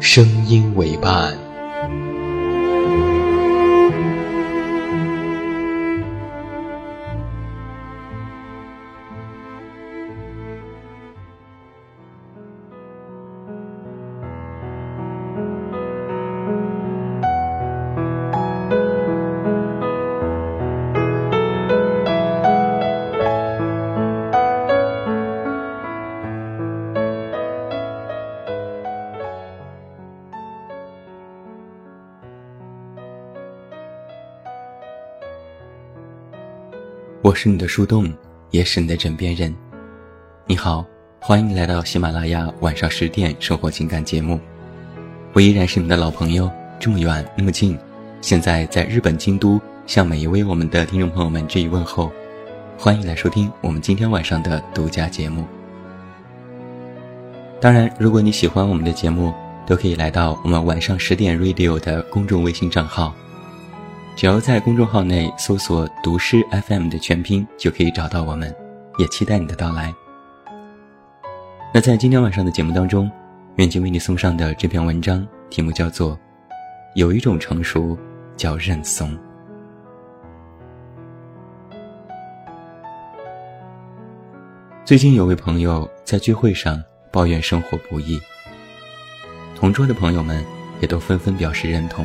声音为伴。我是你的树洞，也是你的枕边人。你好，欢迎来到喜马拉雅晚上十点生活情感节目。我依然是你的老朋友，这么远那么近，现在在日本京都，向每一位我们的听众朋友们致以问候。欢迎来收听我们今天晚上的独家节目。当然，如果你喜欢我们的节目，都可以来到我们晚上十点 radio 的公众微信账号。只要在公众号内搜索“读诗 FM” 的全拼，就可以找到我们，也期待你的到来。那在今天晚上的节目当中，远近为你送上的这篇文章题目叫做《有一种成熟叫认怂》。最近有位朋友在聚会上抱怨生活不易，同桌的朋友们也都纷纷表示认同。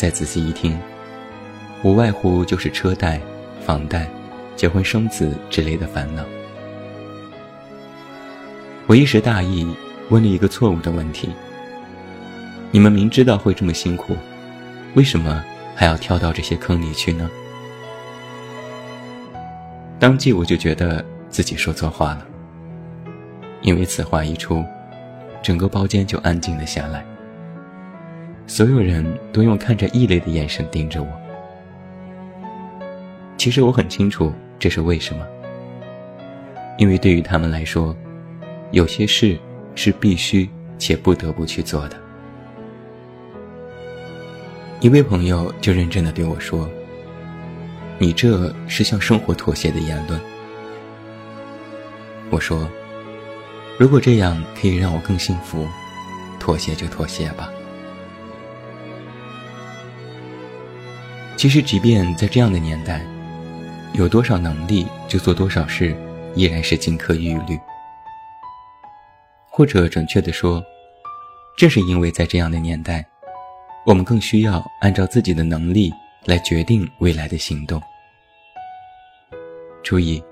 再仔细一听，无外乎就是车贷、房贷、结婚生子之类的烦恼。我一时大意，问了一个错误的问题：你们明知道会这么辛苦，为什么还要跳到这些坑里去呢？当即我就觉得自己说错话了，因为此话一出，整个包间就安静了下来。所有人都用看着异类的眼神盯着我。其实我很清楚这是为什么，因为对于他们来说，有些事是必须且不得不去做的。一位朋友就认真的对我说：“你这是向生活妥协的言论。”我说：“如果这样可以让我更幸福，妥协就妥协吧。”其实，即便在这样的年代，有多少能力就做多少事，依然是金科玉律。或者准确的说，正是因为在这样的年代，我们更需要按照自己的能力来决定未来的行动。注意，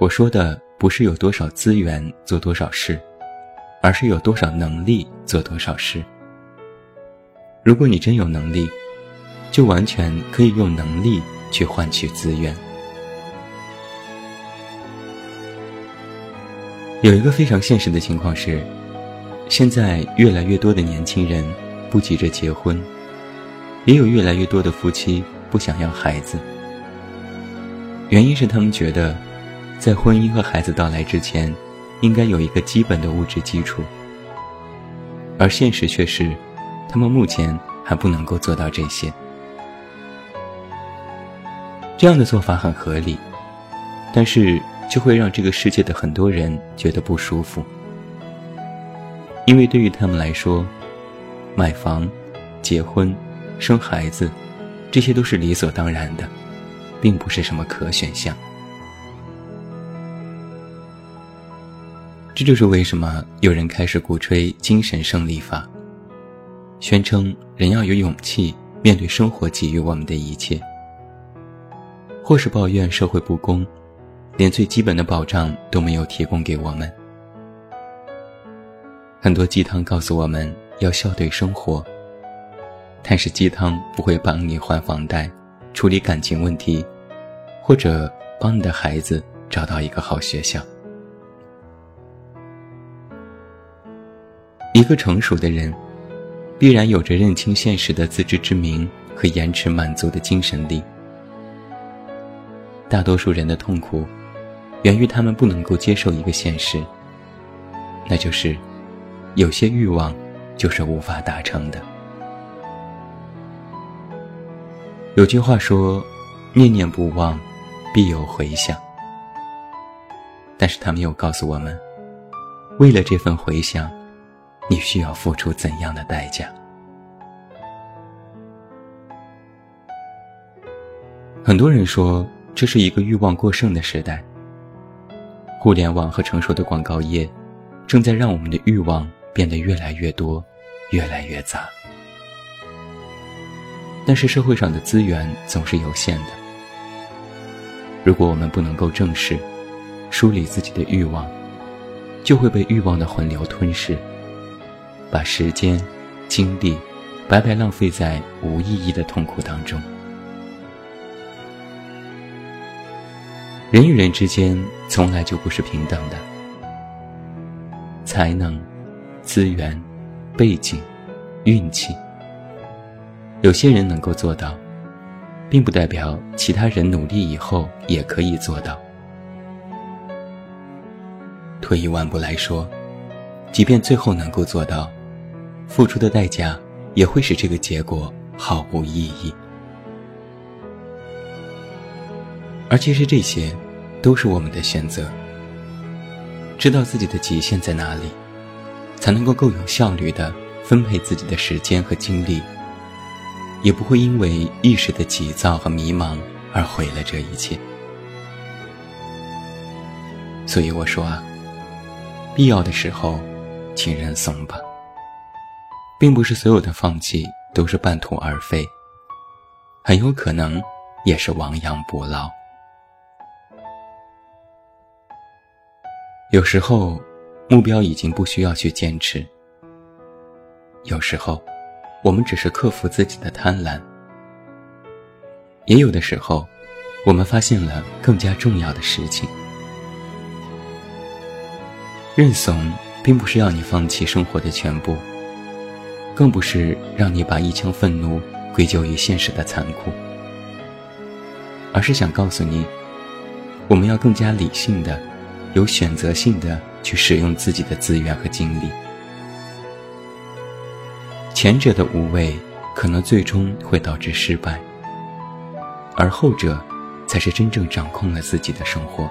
我说的不是有多少资源做多少事，而是有多少能力做多少事。如果你真有能力，就完全可以用能力去换取资源。有一个非常现实的情况是，现在越来越多的年轻人不急着结婚，也有越来越多的夫妻不想要孩子。原因是他们觉得，在婚姻和孩子到来之前，应该有一个基本的物质基础，而现实却是，他们目前还不能够做到这些。这样的做法很合理，但是就会让这个世界的很多人觉得不舒服，因为对于他们来说，买房、结婚、生孩子，这些都是理所当然的，并不是什么可选项。这就是为什么有人开始鼓吹精神胜利法，宣称人要有勇气面对生活给予我们的一切，或是抱怨社会不公，连最基本的保障都没有提供给我们。很多鸡汤告诉我们要笑对生活，但是鸡汤不会帮你还房贷、处理感情问题，或者帮你的孩子找到一个好学校。一个成熟的人，必然有着认清现实的自知之明和延迟满足的精神力。大多数人的痛苦，源于他们不能够接受一个现实，那就是。有些欲望，就是无法达成的。有句话说：“念念不忘，必有回响。”但是他没有告诉我们，为了这份回响，你需要付出怎样的代价？很多人说，这是一个欲望过剩的时代。互联网和成熟的广告业，正在让我们的欲望。变得越来越多，越来越杂。但是社会上的资源总是有限的。如果我们不能够正视、梳理自己的欲望，就会被欲望的洪流吞噬，把时间、精力白白浪费在无意义的痛苦当中。人与人之间从来就不是平等的，才能。资源、背景、运气，有些人能够做到，并不代表其他人努力以后也可以做到。退一万步来说，即便最后能够做到，付出的代价也会使这个结果毫无意义。而其实这些，都是我们的选择。知道自己的极限在哪里。才能够更有效率地分配自己的时间和精力，也不会因为一时的急躁和迷茫而毁了这一切。所以我说啊，必要的时候，请认怂吧。并不是所有的放弃都是半途而废，很有可能也是亡羊补牢。有时候。目标已经不需要去坚持。有时候，我们只是克服自己的贪婪；也有的时候，我们发现了更加重要的事情。认怂，并不是要你放弃生活的全部，更不是让你把一腔愤怒归咎于现实的残酷，而是想告诉你，我们要更加理性的、有选择性的。去使用自己的资源和精力，前者的无畏可能最终会导致失败，而后者才是真正掌控了自己的生活。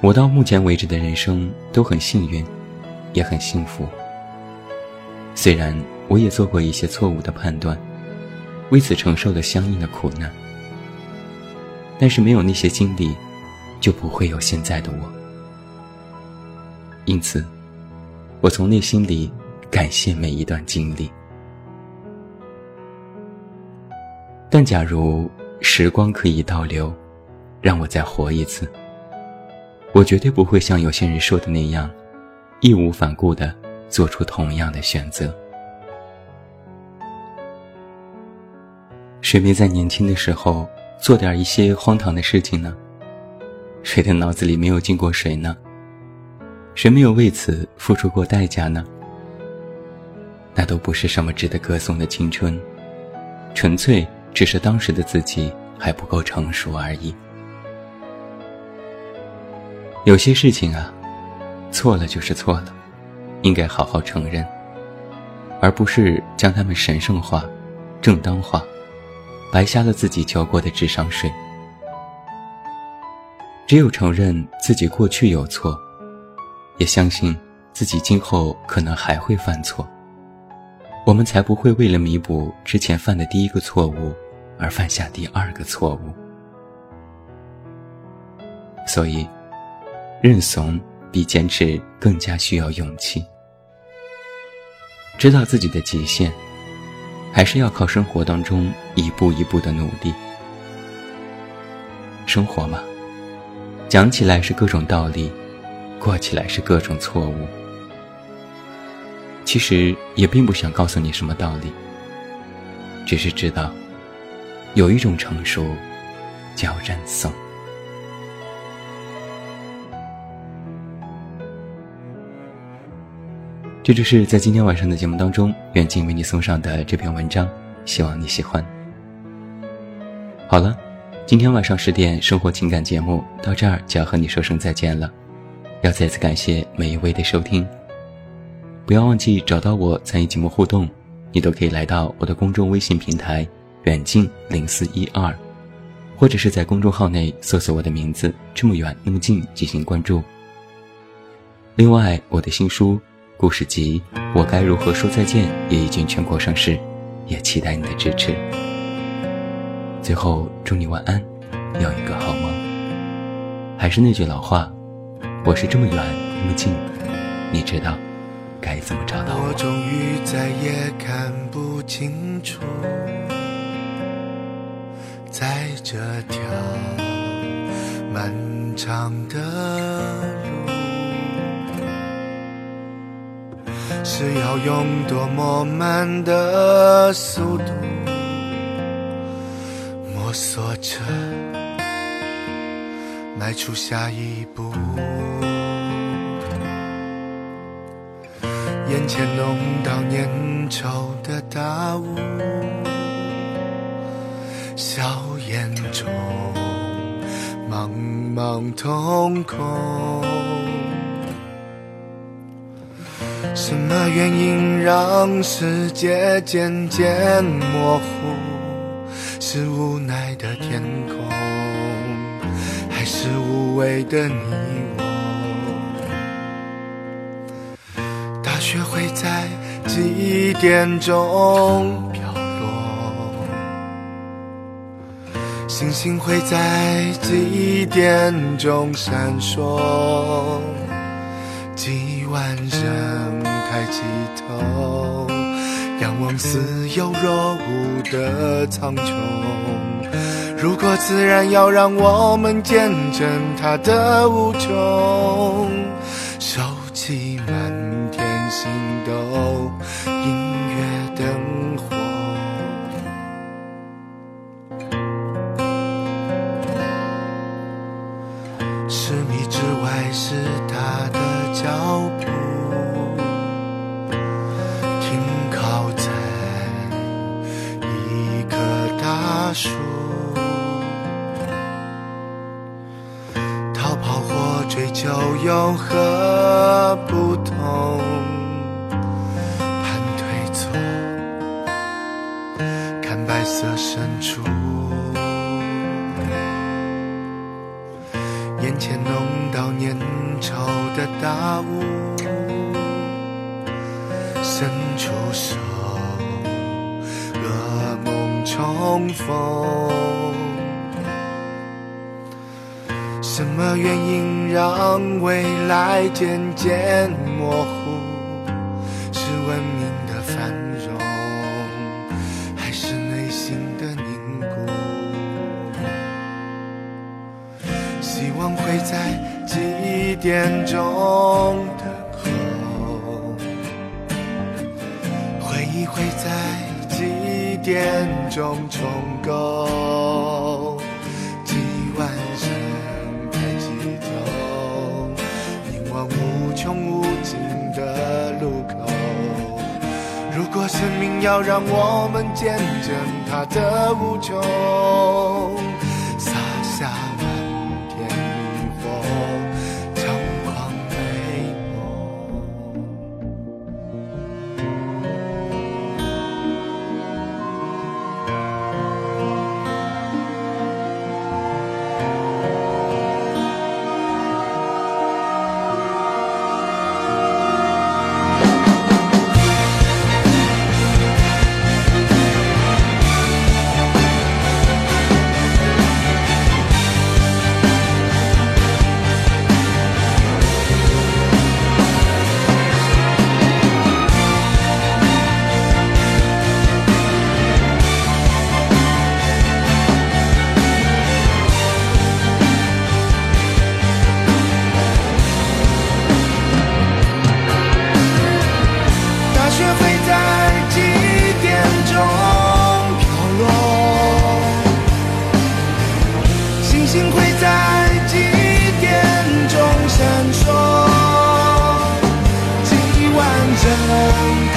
我到目前为止的人生都很幸运，也很幸福。虽然我也做过一些错误的判断，为此承受了相应的苦难。但是没有那些经历，就不会有现在的我。因此，我从内心里感谢每一段经历。但假如时光可以倒流，让我再活一次，我绝对不会像有些人说的那样，义无反顾的做出同样的选择。谁没在年轻的时候？做点一些荒唐的事情呢？谁的脑子里没有进过水呢？谁没有为此付出过代价呢？那都不是什么值得歌颂的青春，纯粹只是当时的自己还不够成熟而已。有些事情啊，错了就是错了，应该好好承认，而不是将它们神圣化、正当化。白瞎了自己交过的智商税。只有承认自己过去有错，也相信自己今后可能还会犯错，我们才不会为了弥补之前犯的第一个错误而犯下第二个错误。所以，认怂比坚持更加需要勇气。知道自己的极限，还是要靠生活当中一步一步的努力。生活嘛，讲起来是各种道理，过起来是各种错误。其实也并不想告诉你什么道理，只是知道，有一种成熟，叫认怂。这就是在今天晚上的节目当中，远近为你送上的这篇文章，希望你喜欢。好了，今天晚上十点生活情感节目到这儿就要和你说声再见了，要再次感谢每一位的收听。不要忘记找到我参与节目互动，你都可以来到我的公众微信平台远近零四一二，或者是在公众号内搜索我的名字这么远那么近进行关注。另外，我的新书。故事集《我该如何说再见》也已经全国上市，也期待你的支持。最后，祝你晚安，有一个好梦。还是那句老话，我是这么远那么近，你知道该怎么找到我？我终于再也看不清楚，在这条漫长的。是要用多么慢的速度摸索着迈出下一步？眼前浓到粘稠的大雾，笑眼中茫茫瞳孔。什么原因让世界渐渐模糊？是无奈的天空，还是无谓的你我？大雪会在几点钟飘落？星星会在几点钟闪烁？几万人。抬起头，仰望似有若无的苍穹。如果自然要让我们见证它的无穷，收集满天星前浓到粘稠的大雾，伸出手。噩梦重逢，什么原因让未来渐渐模糊？希望会在几点钟等候，回忆会在。几点钟重构？几万人抬起头，凝望无穷无尽的路口。如果生命要让我们见证它的无穷，alone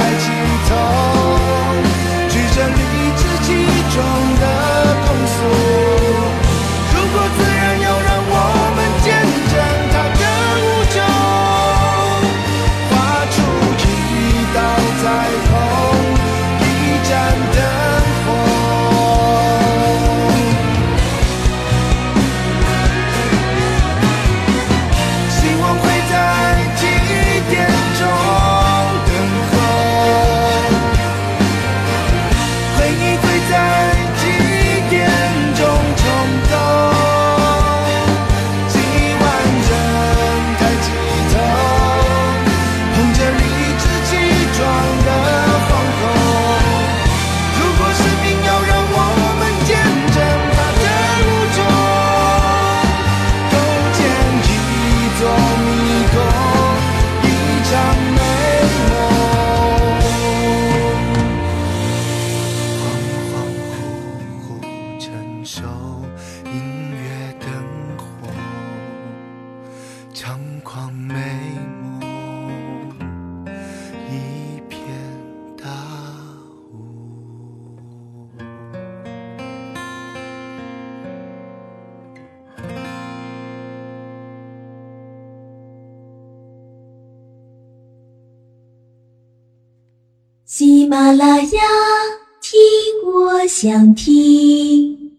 守音乐灯火猖狂美梦一片大雾喜马拉雅听我想听。